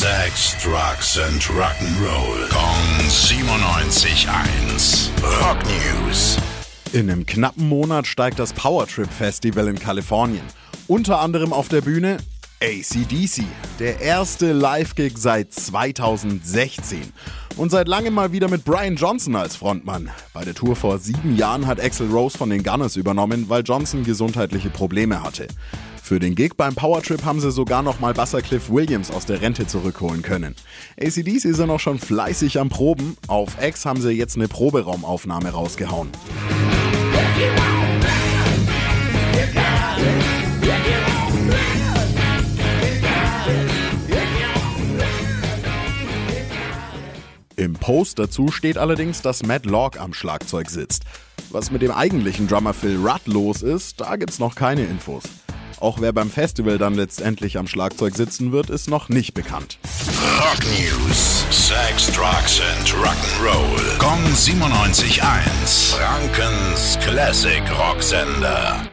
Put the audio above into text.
Sex, Drugs and Rock'n'Roll. Kong 97.1. Rock News. In einem knappen Monat steigt das Powertrip Festival in Kalifornien. Unter anderem auf der Bühne ACDC, der erste Live-Gig seit 2016. Und seit langem mal wieder mit Brian Johnson als Frontmann. Bei der Tour vor sieben Jahren hat Axel Rose von den Gunners übernommen, weil Johnson gesundheitliche Probleme hatte. Für den Gig beim Powertrip haben sie sogar noch mal Basser Cliff Williams aus der Rente zurückholen können. ACDC sind auch schon fleißig am Proben. Auf X haben sie jetzt eine Proberaumaufnahme rausgehauen. Im Post dazu steht allerdings, dass Matt Locke am Schlagzeug sitzt. Was mit dem eigentlichen Drummer Phil Rudd los ist, da gibt's noch keine Infos. Auch wer beim Festival dann letztendlich am Schlagzeug sitzen wird, ist noch nicht bekannt. Rock News. Sex, Drugs and Rock'n'Roll. Kong 97.1. Frankens Classic Rocksender.